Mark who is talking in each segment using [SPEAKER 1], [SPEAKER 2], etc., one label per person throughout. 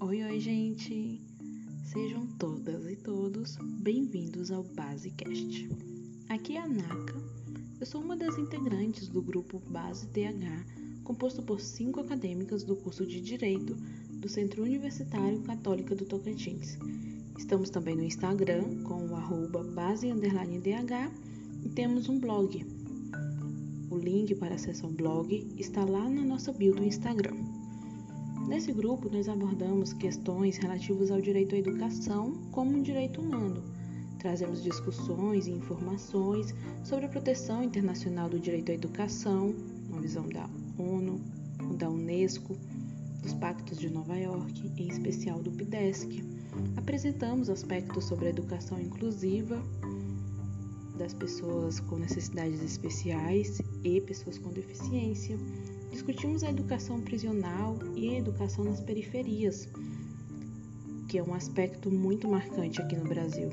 [SPEAKER 1] Oi, oi, gente! Sejam todas e todos bem-vindos ao Basecast. Aqui é a Naka, eu sou uma das integrantes do grupo Base DH, composto por cinco acadêmicas do curso de Direito do Centro Universitário Católica do Tocantins. Estamos também no Instagram com o arroba base_dh e temos um blog. O link para acesso ao blog está lá na nossa bio do Instagram. Nesse grupo, nós abordamos questões relativas ao direito à educação como um direito humano. Trazemos discussões e informações sobre a proteção internacional do direito à educação, uma visão da ONU, da Unesco, dos Pactos de Nova York, em especial do PIDESC. Apresentamos aspectos sobre a educação inclusiva das pessoas com necessidades especiais e pessoas com deficiência. Discutimos a educação prisional e a educação nas periferias, que é um aspecto muito marcante aqui no Brasil.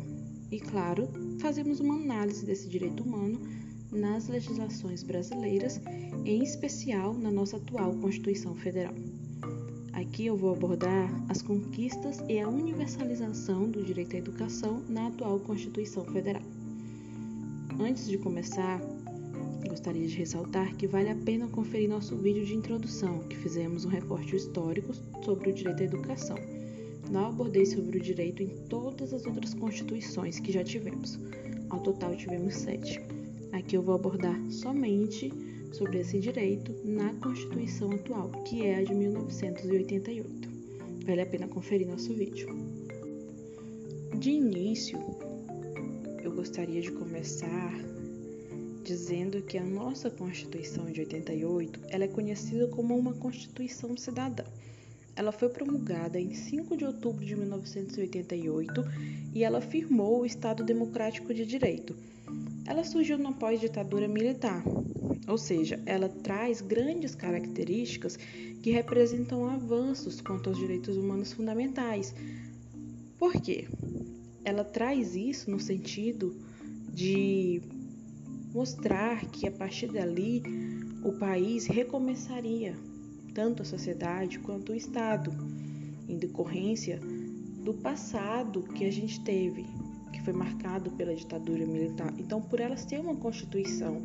[SPEAKER 1] E, claro, fazemos uma análise desse direito humano nas legislações brasileiras, em especial na nossa atual Constituição Federal. Aqui eu vou abordar as conquistas e a universalização do direito à educação na atual Constituição Federal. Antes de começar, gostaria de ressaltar que vale a pena conferir nosso vídeo de introdução, que fizemos um recorte histórico sobre o direito à educação. Não abordei sobre o direito em todas as outras constituições que já tivemos. Ao total tivemos sete. Aqui eu vou abordar somente sobre esse direito na Constituição atual, que é a de 1988. Vale a pena conferir nosso vídeo. De início, eu gostaria de começar dizendo que a nossa Constituição de 88 ela é conhecida como uma Constituição cidadã. Ela foi promulgada em 5 de outubro de 1988 e ela firmou o Estado Democrático de Direito. Ela surgiu na pós-ditadura militar, ou seja, ela traz grandes características que representam avanços quanto aos direitos humanos fundamentais. Por quê? Ela traz isso no sentido de mostrar que a partir dali o país recomeçaria, tanto a sociedade quanto o Estado, em decorrência do passado que a gente teve, que foi marcado pela ditadura militar. Então, por ela ser uma constituição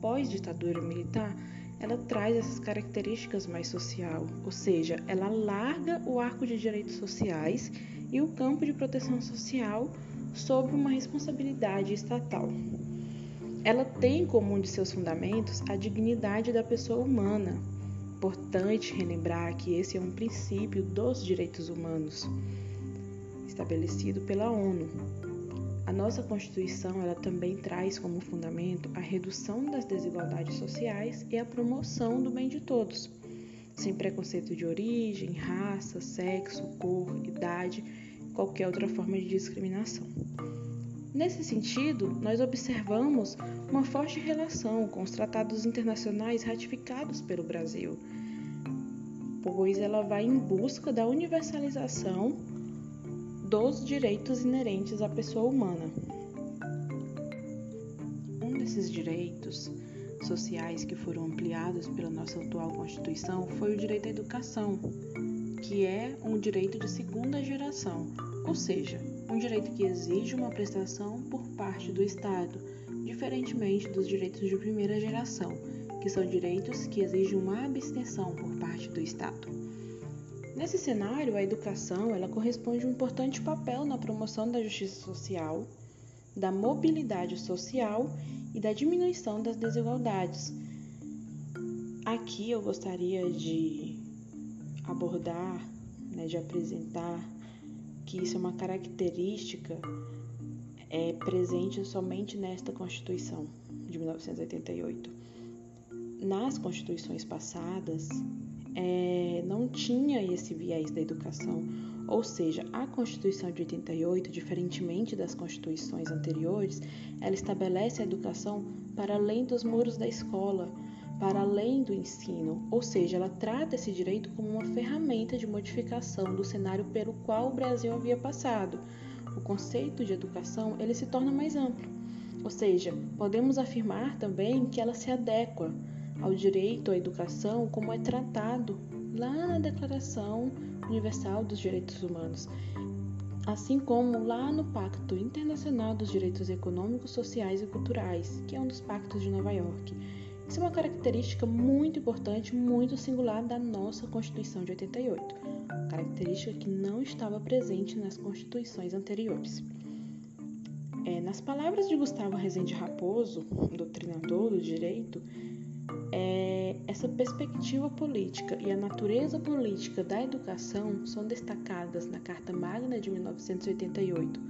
[SPEAKER 1] pós-ditadura militar, ela traz essas características mais social, ou seja, ela larga o arco de direitos sociais e o campo de proteção social sob uma responsabilidade estatal. Ela tem como um de seus fundamentos a dignidade da pessoa humana. Importante relembrar que esse é um princípio dos direitos humanos, estabelecido pela ONU, a nossa Constituição ela também traz como fundamento a redução das desigualdades sociais e a promoção do bem de todos, sem preconceito de origem, raça, sexo, cor, idade, qualquer outra forma de discriminação. Nesse sentido, nós observamos uma forte relação com os tratados internacionais ratificados pelo Brasil, pois ela vai em busca da universalização dos direitos inerentes à pessoa humana. Um desses direitos sociais que foram ampliados pela nossa atual Constituição foi o direito à educação, que é um direito de segunda geração, ou seja, um direito que exige uma prestação por parte do Estado, diferentemente dos direitos de primeira geração, que são direitos que exigem uma abstenção por parte do Estado. Nesse cenário, a educação ela corresponde a um importante papel na promoção da justiça social, da mobilidade social e da diminuição das desigualdades. Aqui eu gostaria de abordar, né, de apresentar que isso é uma característica é, presente somente nesta Constituição de 1988. Nas constituições passadas, é, não tinha esse viés da educação. Ou seja, a Constituição de 88, diferentemente das constituições anteriores, ela estabelece a educação para além dos muros da escola, para além do ensino, ou seja, ela trata esse direito como uma ferramenta de modificação do cenário pelo qual o Brasil havia passado. O conceito de educação ele se torna mais amplo. Ou seja, podemos afirmar também que ela se adequa ao direito à educação como é tratado lá na Declaração Universal dos Direitos Humanos, assim como lá no Pacto Internacional dos Direitos Econômicos, Sociais e Culturais, que é um dos pactos de Nova York. Isso é uma característica muito importante, muito singular da nossa Constituição de 88, característica que não estava presente nas constituições anteriores. É, nas palavras de Gustavo Rezende Raposo, doutrinador do direito, é, essa perspectiva política e a natureza política da educação são destacadas na Carta Magna de 1988,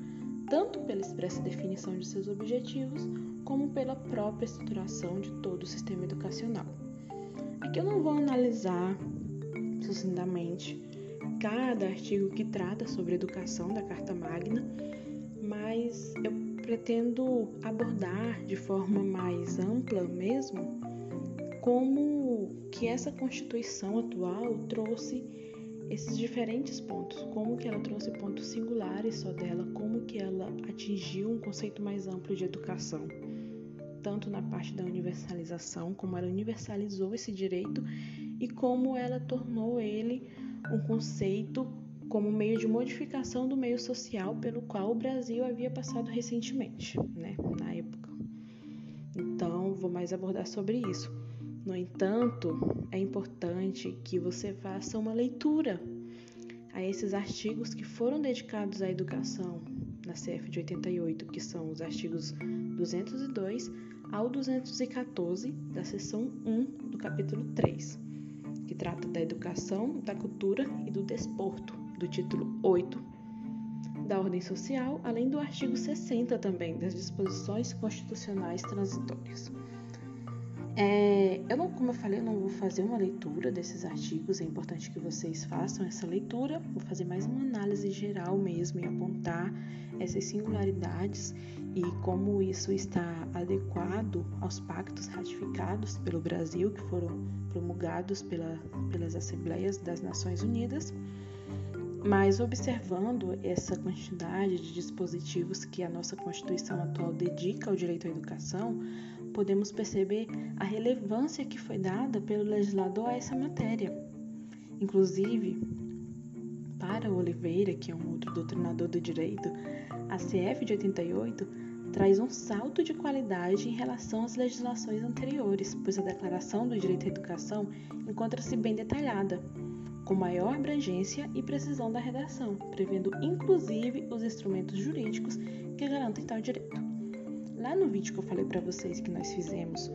[SPEAKER 1] tanto pela expressa definição de seus objetivos, como pela própria estruturação de todo o sistema educacional. Aqui eu não vou analisar sucintamente cada artigo que trata sobre educação da Carta Magna, mas eu pretendo abordar de forma mais ampla mesmo como que essa Constituição atual trouxe esses diferentes pontos, como que ela trouxe pontos singulares só dela, como que ela atingiu um conceito mais amplo de educação, tanto na parte da universalização, como ela universalizou esse direito e como ela tornou ele um conceito como meio de modificação do meio social pelo qual o Brasil havia passado recentemente, né, na época. Então, vou mais abordar sobre isso. No entanto, é importante que você faça uma leitura a esses artigos que foram dedicados à educação na CF de 88, que são os artigos 202 ao 214 da seção 1 do capítulo 3, que trata da educação, da cultura e do desporto, do título 8 da ordem social, além do artigo 60 também das disposições constitucionais transitórias. É, eu não, como eu falei, eu não vou fazer uma leitura desses artigos, é importante que vocês façam essa leitura. Vou fazer mais uma análise geral mesmo e apontar essas singularidades e como isso está adequado aos pactos ratificados pelo Brasil, que foram promulgados pela, pelas Assembleias das Nações Unidas. Mas observando essa quantidade de dispositivos que a nossa Constituição atual dedica ao direito à educação, podemos perceber a relevância que foi dada pelo legislador a essa matéria. Inclusive, para Oliveira, que é um outro doutrinador do direito, a CF de 88 traz um salto de qualidade em relação às legislações anteriores, pois a Declaração do Direito à Educação encontra-se bem detalhada, com maior abrangência e precisão da redação, prevendo inclusive os instrumentos jurídicos que garantem tal direito. Lá no vídeo que eu falei para vocês que nós fizemos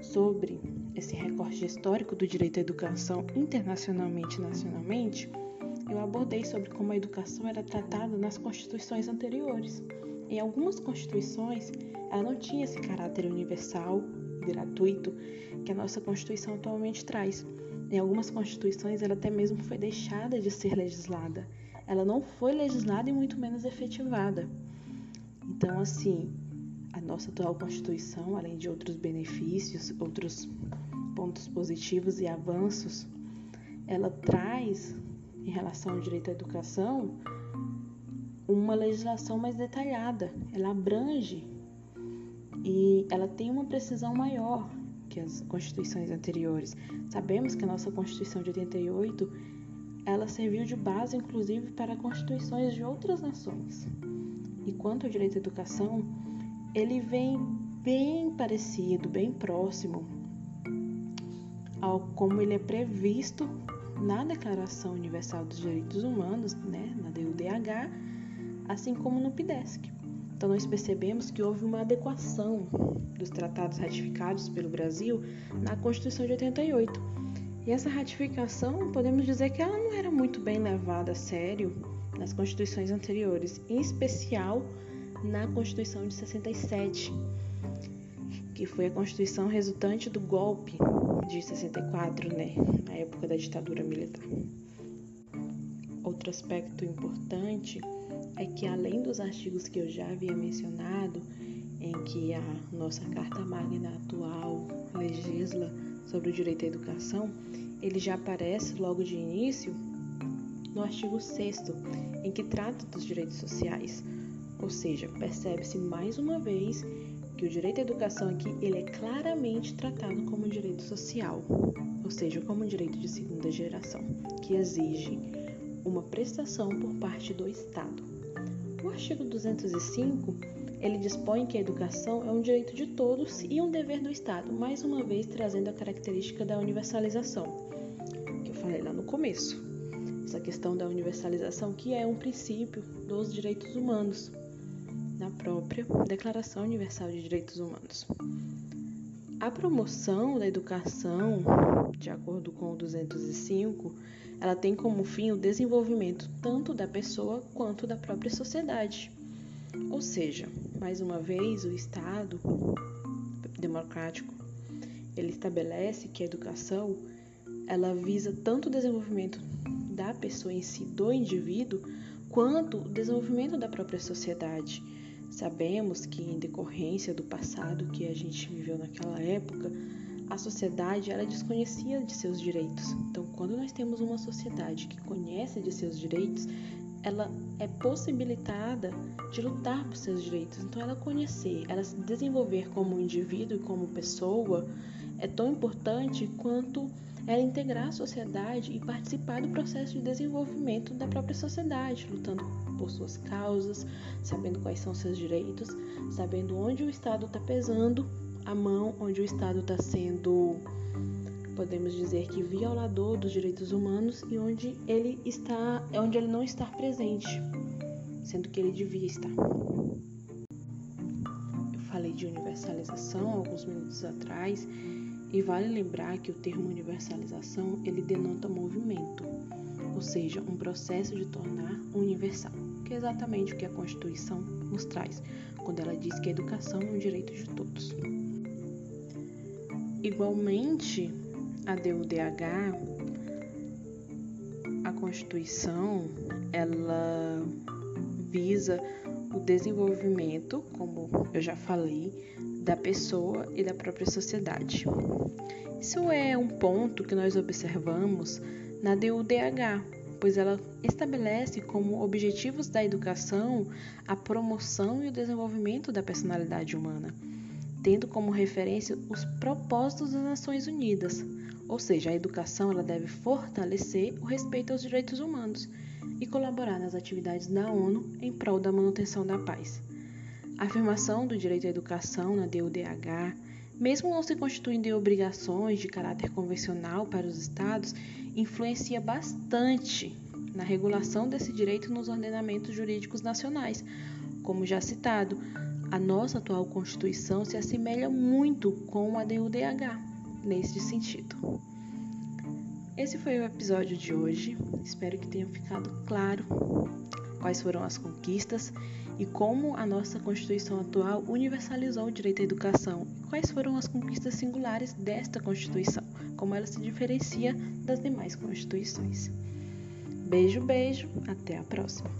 [SPEAKER 1] sobre esse recorte histórico do direito à educação internacionalmente e nacionalmente, eu abordei sobre como a educação era tratada nas constituições anteriores. Em algumas constituições, ela não tinha esse caráter universal gratuito que a nossa Constituição atualmente traz. Em algumas constituições, ela até mesmo foi deixada de ser legislada. Ela não foi legislada e muito menos efetivada. Então, assim, a nossa atual Constituição, além de outros benefícios, outros pontos positivos e avanços, ela traz, em relação ao direito à educação, uma legislação mais detalhada. Ela abrange e ela tem uma precisão maior que as constituições anteriores. Sabemos que a nossa Constituição de 88 ela serviu de base, inclusive, para constituições de outras nações. E quanto ao direito à educação, ele vem bem parecido, bem próximo ao como ele é previsto na Declaração Universal dos Direitos Humanos, né, na DUDH, assim como no PIDESC. Então nós percebemos que houve uma adequação dos tratados ratificados pelo Brasil na Constituição de 88. E essa ratificação, podemos dizer que ela não era muito bem levada a sério nas constituições anteriores, em especial na Constituição de 67, que foi a Constituição resultante do golpe de 64, né, na época da ditadura militar. Outro aspecto importante é que, além dos artigos que eu já havia mencionado, em que a nossa Carta Magna atual legisla sobre o direito à educação, ele já aparece logo de início no artigo 6, em que trata dos direitos sociais, ou seja, percebe-se mais uma vez que o direito à educação aqui ele é claramente tratado como um direito social, ou seja, como um direito de segunda geração, que exige uma prestação por parte do Estado. O artigo 205 ele dispõe que a educação é um direito de todos e um dever do Estado, mais uma vez trazendo a característica da universalização, que eu falei lá no começo. Essa questão da universalização que é um princípio dos direitos humanos, na própria Declaração Universal de Direitos Humanos. A promoção da educação, de acordo com o 205, ela tem como fim o desenvolvimento tanto da pessoa quanto da própria sociedade. Ou seja, mais uma vez, o Estado democrático ele estabelece que a educação ela visa tanto o desenvolvimento da pessoa em si, do indivíduo, quanto o desenvolvimento da própria sociedade. Sabemos que em decorrência do passado que a gente viveu naquela época, a sociedade ela desconhecia de seus direitos. Então, quando nós temos uma sociedade que conhece de seus direitos, ela é possibilitada de lutar por seus direitos. Então, ela conhecer, ela se desenvolver como indivíduo e como pessoa é tão importante quanto ela integrar a sociedade e participar do processo de desenvolvimento da própria sociedade, lutando por suas causas, sabendo quais são seus direitos, sabendo onde o Estado está pesando a mão, onde o Estado está sendo, podemos dizer que violador dos direitos humanos e onde ele está, é onde ele não está presente, sendo que ele devia estar. Eu falei de universalização alguns minutos atrás e vale lembrar que o termo universalização ele denota movimento, ou seja, um processo de tornar universal, que é exatamente o que a Constituição nos traz, quando ela diz que a educação é um direito de todos. Igualmente, a DUDH, a Constituição, ela visa o desenvolvimento, como eu já falei, da pessoa e da própria sociedade. Isso é um ponto que nós observamos na DUDH, pois ela estabelece como objetivos da educação a promoção e o desenvolvimento da personalidade humana, tendo como referência os propósitos das Nações Unidas, ou seja, a educação ela deve fortalecer o respeito aos direitos humanos e colaborar nas atividades da ONU em prol da manutenção da paz. A afirmação do direito à educação na DUDH, mesmo não se constituindo obrigações de caráter convencional para os Estados, influencia bastante na regulação desse direito nos ordenamentos jurídicos nacionais. Como já citado, a nossa atual Constituição se assemelha muito com a DUDH nesse sentido. Esse foi o episódio de hoje. Espero que tenha ficado claro quais foram as conquistas e como a nossa Constituição atual universalizou o direito à educação quais foram as conquistas singulares desta Constituição, como ela se diferencia das demais constituições. Beijo, beijo, até a próxima.